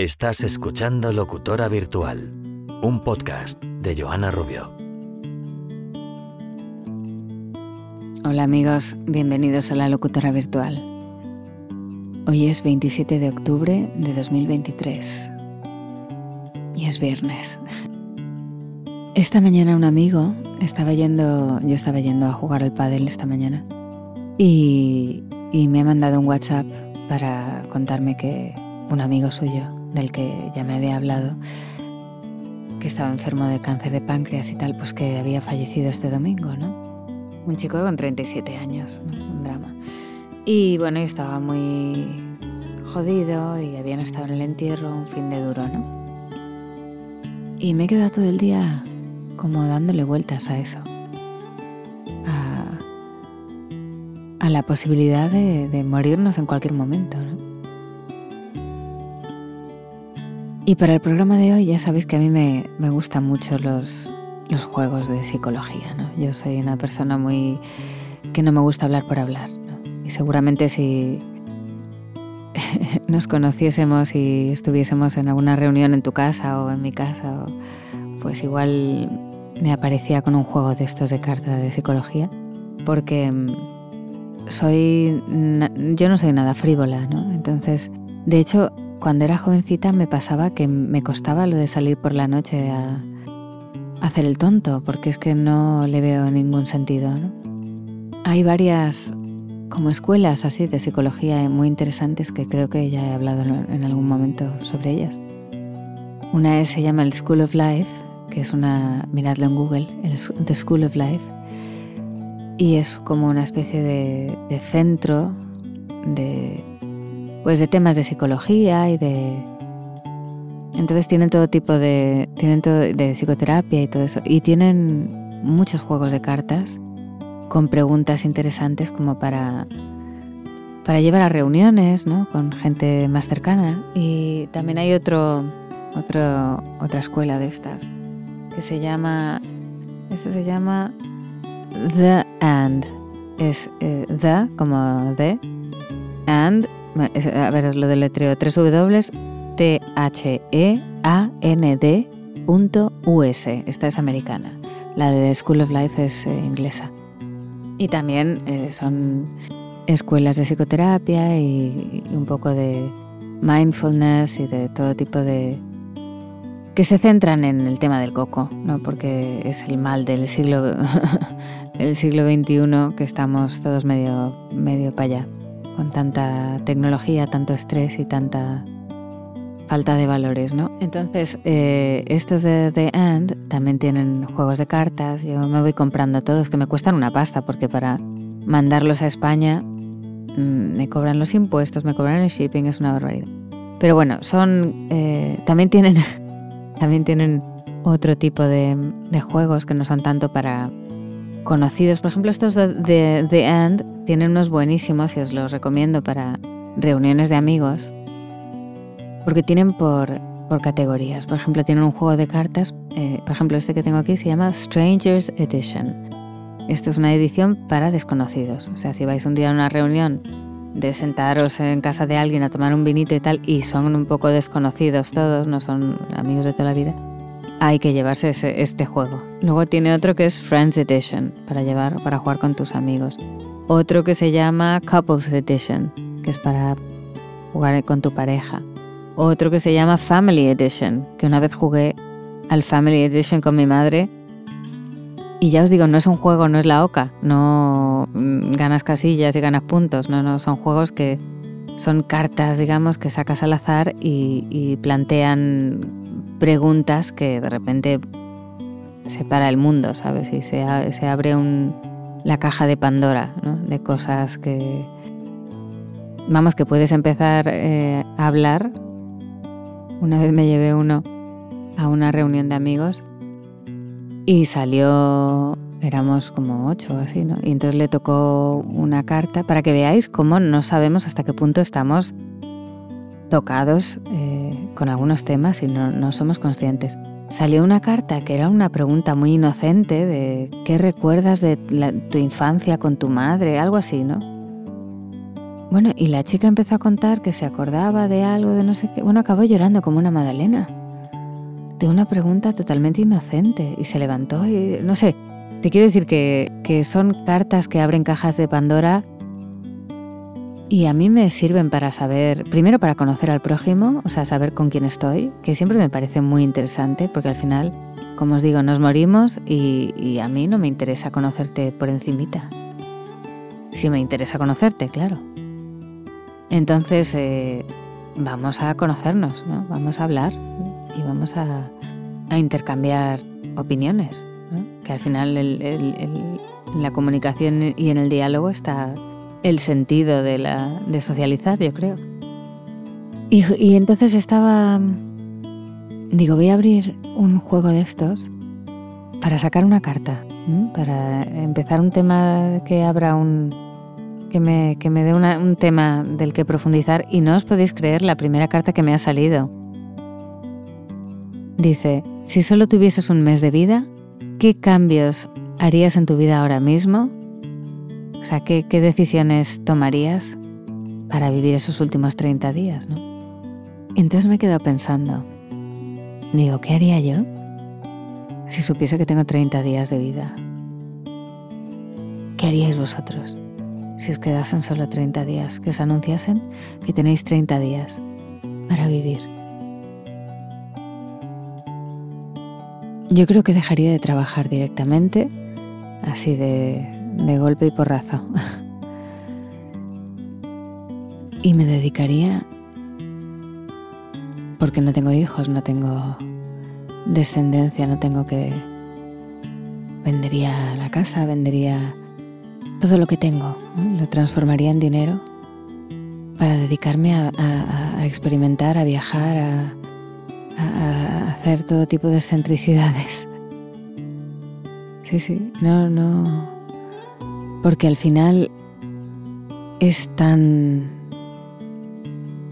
Estás escuchando Locutora Virtual, un podcast de Joana Rubio. Hola amigos, bienvenidos a la Locutora Virtual. Hoy es 27 de octubre de 2023 y es viernes. Esta mañana un amigo estaba yendo, yo estaba yendo a jugar al pádel esta mañana y, y me ha mandado un WhatsApp para contarme que un amigo suyo del que ya me había hablado, que estaba enfermo de cáncer de páncreas y tal, pues que había fallecido este domingo, ¿no? Un chico con 37 años, un drama. Y bueno, yo estaba muy jodido y habían estado en el entierro un fin de duro, ¿no? Y me he quedado todo el día como dándole vueltas a eso. A, la posibilidad de, de morirnos en cualquier momento, ¿no? Y para el programa de hoy ya sabéis que a mí me, gustan mucho los, los juegos de psicología. ¿no? Yo soy una persona muy que no me gusta hablar por hablar. Y seguramente si nos conociésemos y estuviésemos en alguna reunión en tu casa o en mi casa, pues igual me aparecía con un juego de estos de carta de psicología, porque mm, soy yo no soy nada frívola, ¿no? Entonces, de hecho, cuando era jovencita me pasaba que me costaba lo de salir por la noche a, hacer el tonto, porque es que no le veo ningún sentido. Hay varias como escuelas así de psicología muy interesantes que creo que ya he hablado en algún momento sobre ellas. Una es, se llama el School of Life, que es una, miradlo en Google, el, The School of Life, y es como una especie de, de centro de pues de temas de psicología y de entonces tienen todo tipo de tienen todo de psicoterapia y todo eso. Y tienen muchos juegos de cartas con preguntas interesantes como para para llevar a reuniones, ¿no? Con gente más cercana. Y también hay otro otro otra escuela de estas que se llama esto se llama The And es eh, the como the and a ver, lo del letreo, www.theand.us. Esta es americana. La de School of Life es eh, inglesa. Y también eh, son escuelas de psicoterapia y, y, un poco de mindfulness y de todo tipo de... que se centran en el tema del coco, ¿no? porque es el mal del siglo, del siglo XXI que estamos todos medio, medio para allá con tanta tecnología, tanto estrés y tanta falta de valores, ¿no? Entonces, eh, estos de The End también tienen juegos de cartas. Yo me voy comprando todos, que me cuestan una pasta, porque para mandarlos a España mm, me cobran los impuestos, me cobran el shipping, es una barbaridad. Pero bueno, son eh, también tienen también tienen otro tipo de, de juegos que no son tanto para conocidos. Por ejemplo, estos de The End tienen unos buenísimos y os los recomiendo para reuniones de amigos, porque tienen por, por categorías. Por ejemplo, tienen un juego de cartas, eh, por ejemplo, este que tengo aquí se llama Strangers Edition. Esto es una edición para desconocidos. O sea, si vais un día a una reunión de sentaros en casa de alguien a tomar un vinito y tal, y son un poco desconocidos todos, no son amigos de toda la vida, hay que llevarse este juego. Luego tiene otro que es Friends Edition, para llevar, para jugar con tus amigos. Otro que se llama Couples Edition, que es para jugar con tu pareja. Otro que se llama Family Edition, que una vez jugué al Family Edition con mi madre. Y ya os digo, no es un juego, no es la OCA, no mm, ganas casillas y ganas puntos, no, no, son juegos que son cartas, digamos, que sacas al azar y, y plantean preguntas que de repente separa el mundo, ¿sabes? Y se, se abre un, la caja de Pandora, ¿no? De cosas que... Vamos, que puedes empezar eh, a hablar. Una vez me llevé uno a una reunión de amigos y salió, éramos como ocho así, ¿no? Y entonces le tocó una carta para que veáis cómo no sabemos hasta qué punto estamos tocados eh, con algunos temas y no, somos conscientes. Salió una carta que era una pregunta muy inocente de ¿qué recuerdas de tu infancia con tu madre? Algo así, ¿no? Bueno, y la chica empezó a contar que se acordaba de algo, de no sé qué. Bueno, acabó llorando como una Madalena. De una pregunta totalmente inocente. Y se levantó y no sé. Te quiero decir que, que son cartas que abren cajas de Pandora y a mí me sirven para saber, primero para conocer al prójimo, o sea, saber con quién estoy, que siempre me parece muy interesante, porque al final, como os digo, nos morimos y, a mí no me interesa conocerte por encimita. Sí me interesa conocerte, claro. Entonces, eh, vamos a conocernos, ¿no? Vamos a hablar y vamos a, intercambiar opiniones, que al final en la comunicación y en el diálogo está el sentido de, socializar, yo creo. Y, entonces estaba... Digo, voy a abrir un juego de estos para sacar una carta, para empezar un tema que abra un... que me, que me dé un tema del que profundizar y no os podéis creer la primera carta que me ha salido. Dice, si solo tuvieses un mes de vida, ¿qué cambios harías en tu vida ahora mismo o sea, ¿qué, decisiones tomarías para vivir esos últimos 30 días? ¿no? Entonces me he quedado pensando, digo, ¿qué haría yo si supiese que tengo 30 días de vida? ¿Qué haríais vosotros si os quedasen solo 30 días, que os anunciasen que tenéis 30 días para vivir? Yo creo que dejaría de trabajar directamente, así de de golpe y porrazo. y me dedicaría, porque no tengo hijos, no tengo descendencia, no tengo que... Vendería la casa, vendería todo lo que tengo, lo transformaría en dinero para dedicarme a, experimentar, a viajar, a, a, hacer todo tipo de excentricidades. Sí, sí, no, no, porque al final es tan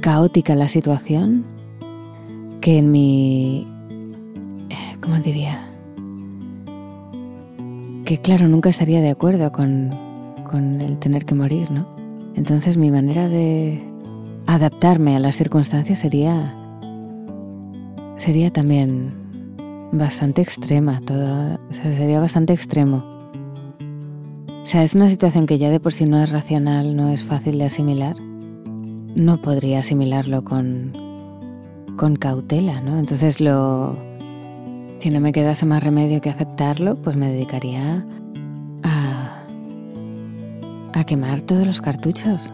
caótica la situación que en mi... ¿Cómo diría? Que claro, nunca estaría de acuerdo con, con el tener que morir, ¿no? Entonces mi manera de adaptarme a las circunstancias sería sería también bastante extrema, todo, sería bastante extremo. O sea, es una situación que ya de por sí no es racional, no es fácil de asimilar. No podría asimilarlo con, con cautela, ¿no? Entonces lo... Si no me quedase más remedio que aceptarlo, pues me dedicaría a, a quemar todos los cartuchos.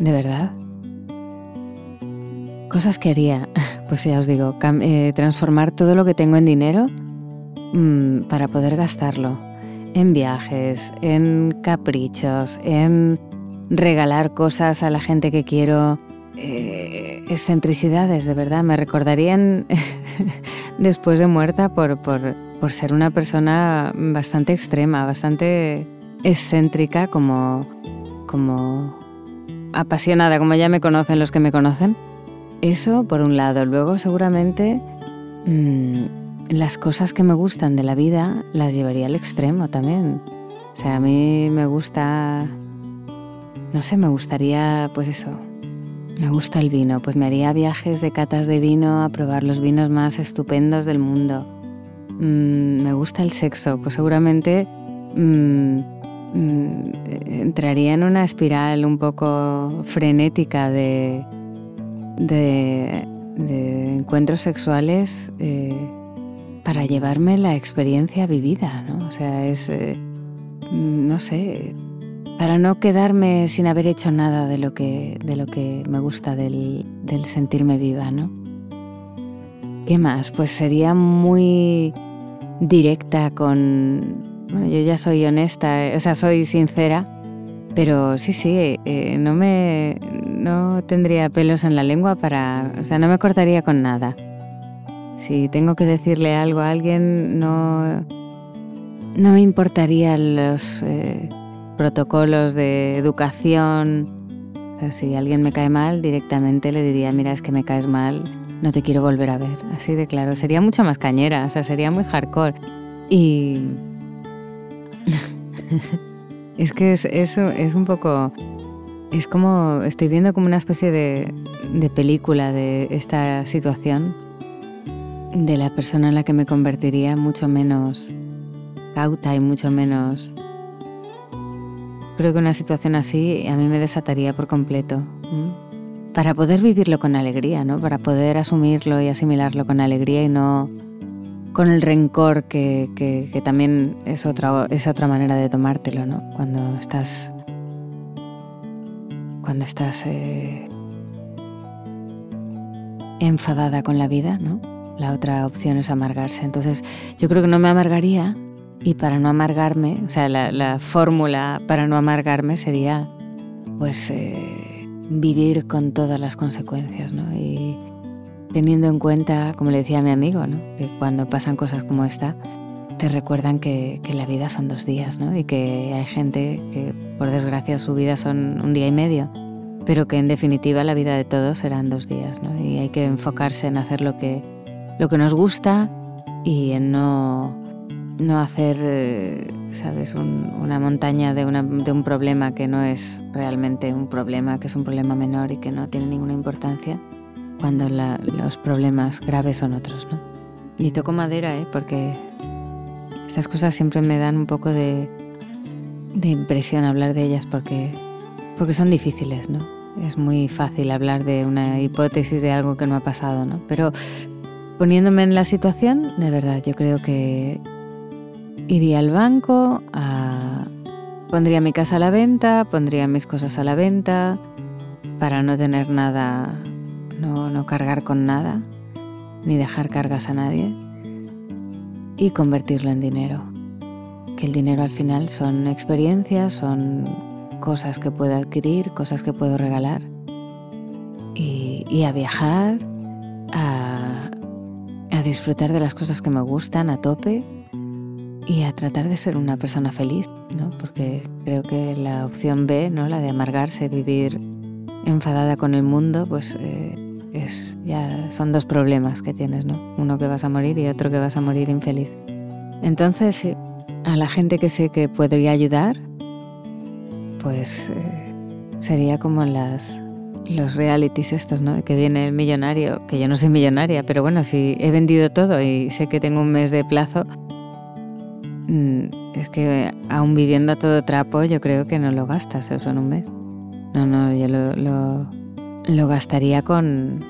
De verdad. Cosas que haría, pues ya os digo, eh, transformar todo lo que tengo en dinero mm, para poder gastarlo en viajes, en caprichos, en regalar cosas a la gente que quiero, eh, excentricidades, de verdad, me recordarían después de muerta por, por, por, ser una persona bastante extrema, bastante excéntrica, como, como apasionada, como ya me conocen los que me conocen. Eso por un lado. Luego seguramente... Mm, las cosas que me gustan de la vida las llevaría al extremo también. O sea, a mí me gusta, no sé, me gustaría, pues eso, me gusta el vino, pues me haría viajes de catas de vino a probar los vinos más estupendos del mundo. Mm, me gusta el sexo, pues seguramente mm, entraría en una espiral un poco frenética de, de, encuentros sexuales. Eh, para llevarme la experiencia vivida, ¿no? O sea, es, eh, no sé, para no quedarme sin haber hecho nada de lo que, de lo que me gusta del, del sentirme viva, ¿no? ¿Qué más? Pues sería muy directa con... Bueno, yo ya soy honesta, o sea, soy sincera, pero sí, sí, eh, no me... no tendría pelos en la lengua para... O sea, no me cortaría con nada. Si tengo que decirle algo a alguien, no, no me importarían los eh, protocolos de educación. si alguien me cae mal, directamente le diría, mira, es que me caes mal, no te quiero volver a ver. Así de claro. Sería mucho más cañera, o sea, sería muy hardcore. Y... es que eso es un poco es como, estoy viendo como una especie de, de película de esta situación de la persona en la que me convertiría mucho menos cauta y mucho menos... Creo que una situación así a mí me desataría por completo. Para poder vivirlo con alegría, ¿no? Para poder asumirlo y asimilarlo con alegría y no con el rencor que, que, también es otra, es otra manera de tomártelo, ¿no? Cuando estás... Cuando estás... Eh, enfadada con la vida, ¿no? La otra opción es amargarse. Entonces, yo creo que no me amargaría y para no amargarme, o sea, la, fórmula para no amargarme sería, pues, eh, vivir con todas las consecuencias, ¿no? Teniendo en cuenta, como le decía mi amigo, ¿no? Que cuando pasan cosas como esta, te recuerdan que, que, la vida son dos días, ¿no? Y que hay gente que, por desgracia, su vida son un día y medio, pero que en definitiva la vida de todos serán dos días, ¿no? Y hay que enfocarse en hacer lo que, lo que nos gusta y en no no hacer, eh, ¿sabes?, una montaña de, un problema que no es realmente un problema, que es un problema menor y que no tiene ninguna importancia, cuando los problemas graves son otros, ¿no? Y toco madera, ¿eh? Porque estas cosas siempre me dan un poco de, de impresión hablar de ellas porque, porque son difíciles, ¿no? Es muy fácil hablar de una hipótesis de algo que no ha pasado, ¿no? Pero poniéndome en la situación, de verdad, yo creo que iría al banco, pondría mi casa a la venta, pondría mis cosas a la venta para no tener nada, cargar con nada, ni dejar cargas a nadie y convertirlo en dinero. Que el dinero al final son experiencias, son cosas que puedo adquirir, cosas que puedo regalar. Y, a viajar, a, a disfrutar de las cosas que me gustan a tope y a tratar de ser una persona feliz, ¿no? Porque creo que la opción B, ¿no? La de amargarse, vivir enfadada con el mundo, pues eh, es ya son dos problemas que tienes, ¿no? Uno que vas a morir y otro que vas a morir infeliz. Entonces, a la gente que sé que podría ayudar, pues eh, sería como las los realities estos, ¿no? Que viene el millonario, que yo no soy millonaria, pero bueno, si he vendido todo y sé que tengo un mes de plazo, Mm, es que aún viviendo a todo trapo, yo creo que no lo gastas eso en un mes. No, no, yo lo, gastaría con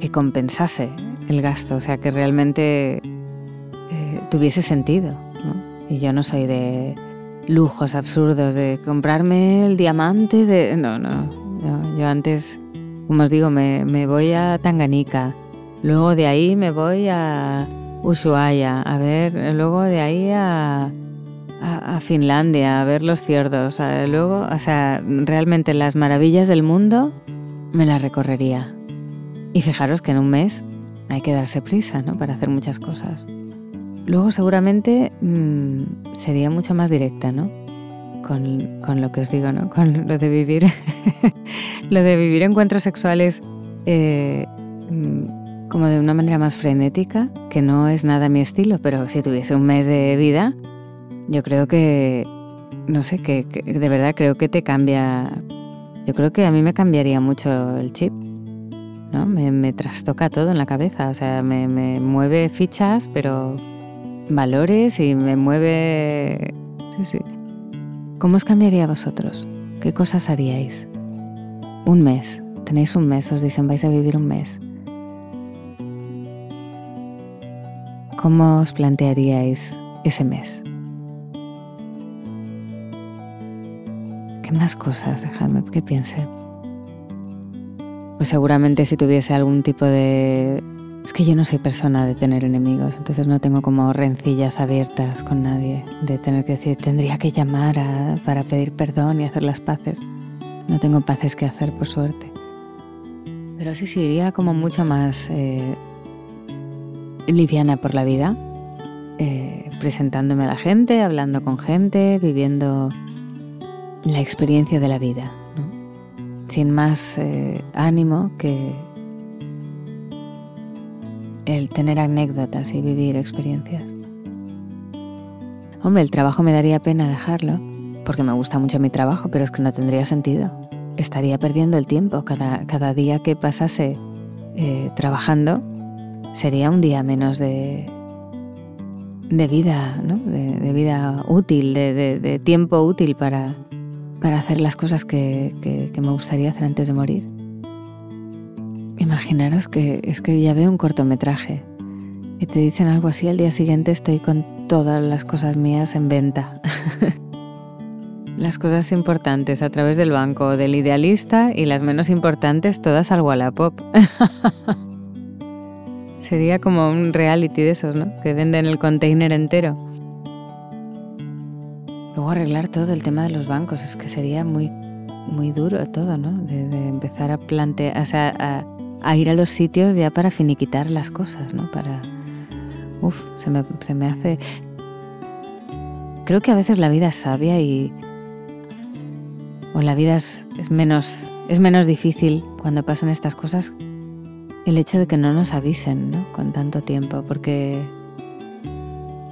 que compensase el gasto, o sea, que realmente eh, tuviese sentido. Y yo no soy de lujos absurdos, de comprarme el diamante, de... No, no, yo antes, como os digo, me, me voy a Tanganica, luego de ahí me voy a Ushuaia, a ver, luego de ahí a, a, Finlandia, a ver los fiordos, luego, o sea, realmente las maravillas del mundo me las recorrería. Y fijaros que en un mes hay que darse prisa, ¿no? Para hacer muchas cosas. Luego seguramente mm, sería mucho más directa, ¿no? Con, con, lo que os digo, ¿no? Con lo de vivir, lo de vivir encuentros sexuales eh, mm, como de una manera más frenética, que no es nada mi estilo, pero si tuviese un mes de vida, yo creo que, no sé, que, de verdad creo que te cambia, yo creo que a mí me cambiaría mucho el chip, ¿no? Me, trastoca todo en la cabeza, o sea, me, me mueve fichas, pero valores y me mueve... Sí, sí. ¿Cómo os cambiaría vosotros? ¿Qué cosas haríais? Un mes, tenéis un mes, os dicen vais a vivir un mes. ¿Cómo os plantearíais ese mes? ¿Qué más cosas? Dejadme que piense. Pues seguramente si tuviese algún tipo de... Es que yo no soy persona de tener enemigos, entonces no tengo como rencillas abiertas con nadie, de tener que decir, tendría que llamar para pedir perdón y hacer las paces. No tengo paces que hacer, por suerte. Pero sí, sí, iría como mucho más eh, liviana por la vida, eh, presentándome a la gente, hablando con gente, viviendo la experiencia de la vida, sin más eh, ánimo que el tener anécdotas y vivir experiencias. Hombre, el trabajo me daría pena dejarlo, porque me gusta mucho mi trabajo, pero es que no tendría sentido. estaría perdiendo el tiempo. Cada, cada día que pasase eh, trabajando sería un día menos de, de vida, ¿no? de, vida útil, de, tiempo útil para, para hacer las cosas que, me gustaría hacer antes de morir. Imaginaros que es que ya veo un cortometraje y te dicen algo así, al día siguiente estoy con todas las cosas mías en venta. las cosas importantes a través del banco del idealista y las menos importantes todas al Wallapop. Sería como un reality de esos, ¿no? Que venden el container entero. Arreglar todo el tema de los bancos, es que sería muy, muy duro todo, ¿no? De, empezar a plantear, o sea, a, a, ir a los sitios ya para finiquitar las cosas, ¿no? Para... Uf, se me, se me hace... Creo que a veces la vida es sabia y... O la vida es, es menos, es menos difícil cuando pasan estas cosas el hecho de que no nos avisen ¿no? con tanto tiempo, porque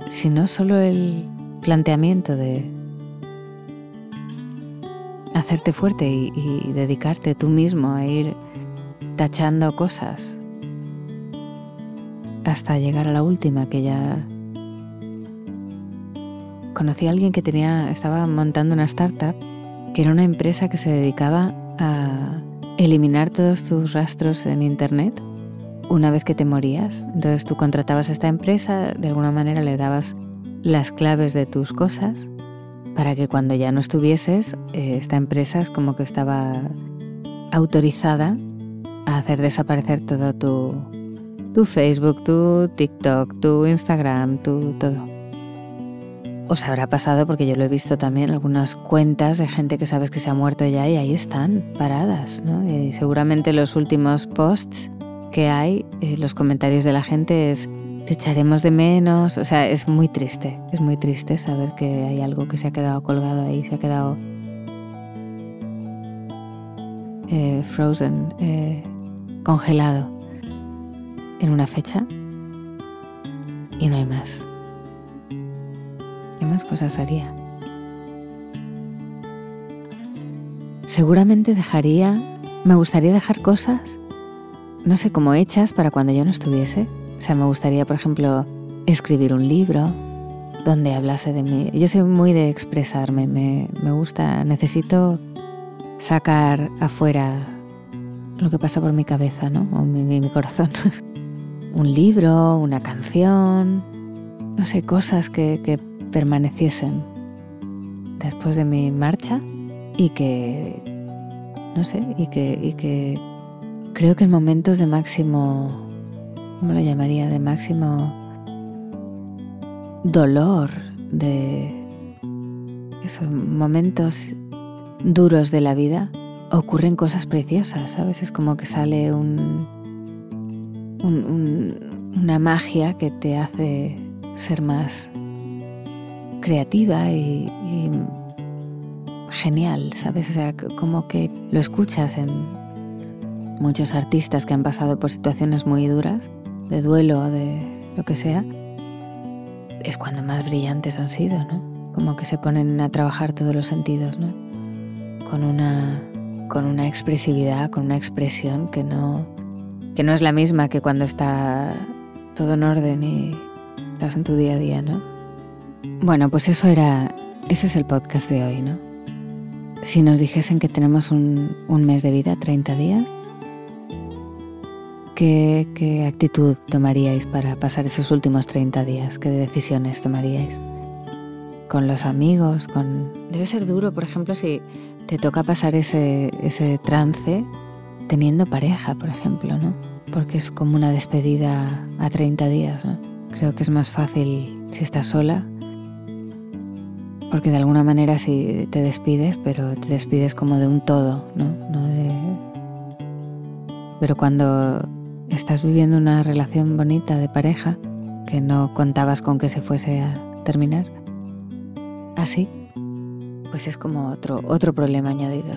si no solo el planteamiento de hacerte fuerte y, dedicarte tú mismo a ir tachando cosas hasta llegar a la última que ya conocí a alguien que tenía estaba montando una startup que era una empresa que se dedicaba a eliminar todos tus rastros en Internet una vez que te morías. Entonces tú contratabas a esta empresa, de alguna manera le dabas las claves de tus cosas para que cuando ya no estuvieses, eh, esta empresa es como que estaba autorizada a hacer desaparecer todo tu, tu Facebook, tu TikTok, tu Instagram, tu todo os habrá pasado porque yo lo he visto también algunas cuentas de gente que sabes que se ha muerto ya y ahí están paradas, ¿no? Y seguramente los últimos posts que hay, eh, los comentarios de la gente es te echaremos de menos, o sea, es muy triste, es muy triste saber que hay algo que se ha quedado colgado ahí, se ha quedado eh, frozen, eh, congelado en una fecha y no hay más más cosas haría? Seguramente dejaría, me gustaría dejar cosas, no sé, como hechas para cuando yo no estuviese. O sea, me gustaría, por ejemplo, escribir un libro donde hablase de mí. Yo soy muy de expresarme, me, gusta, necesito sacar afuera lo que pasa por mi cabeza, ¿no? O mi, mi corazón. un libro, una canción, no sé, cosas que, que permaneciesen después de mi marcha y que, no sé, y que, y que creo que en momentos de máximo, ¿cómo lo llamaría? De máximo dolor, de esos momentos duros de la vida, ocurren cosas preciosas, ¿sabes? Es como que sale un, una magia que te hace ser más creativa y, genial, ¿sabes? O sea, como que lo escuchas en muchos artistas que han pasado por situaciones muy duras, de duelo de lo que sea, es cuando más brillantes han sido, ¿no? Como que se ponen a trabajar todos los sentidos, ¿no? Con una, con una expresividad, con una expresión que no, que no es la misma que cuando está todo en orden y estás en tu día a día, ¿no? Bueno, pues eso era, ese es el podcast de hoy, ¿no? Si nos dijesen que tenemos un, mes de vida, 30 días, ¿qué, ¿qué, actitud tomaríais para pasar esos últimos 30 días? ¿Qué decisiones tomaríais? Con los amigos, con... Debe ser duro, por ejemplo, si te toca pasar ese, ese trance teniendo pareja, por ejemplo, ¿no? Porque es como una despedida a 30 días, ¿no? Creo que es más fácil si estás sola porque de alguna manera sí te despides, pero te despides como de un todo, ¿no? Pero cuando estás viviendo una relación bonita de pareja, que no contabas con que se fuese a terminar, así, pues es como otro, otro problema añadido,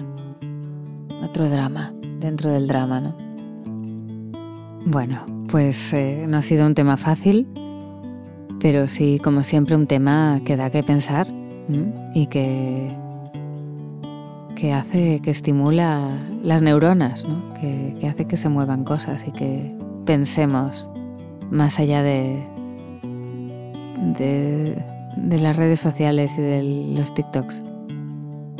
otro drama dentro del drama, ¿no? Bueno, pues eh, no ha sido un tema fácil, pero sí, como siempre, un tema que da que pensar y que, que hace, que estimula las neuronas, ¿no? que, que hace que se muevan cosas y que pensemos más allá de, de, las redes sociales y de los TikToks.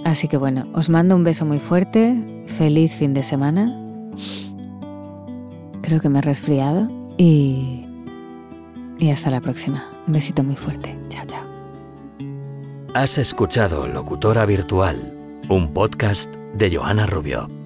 Así que bueno, os mando un beso muy fuerte, feliz fin de semana. Creo que me he resfriado y, y hasta la próxima. Un besito muy fuerte. Chao, chao. Has escuchado Locutora Virtual, un podcast de Joana Rubio.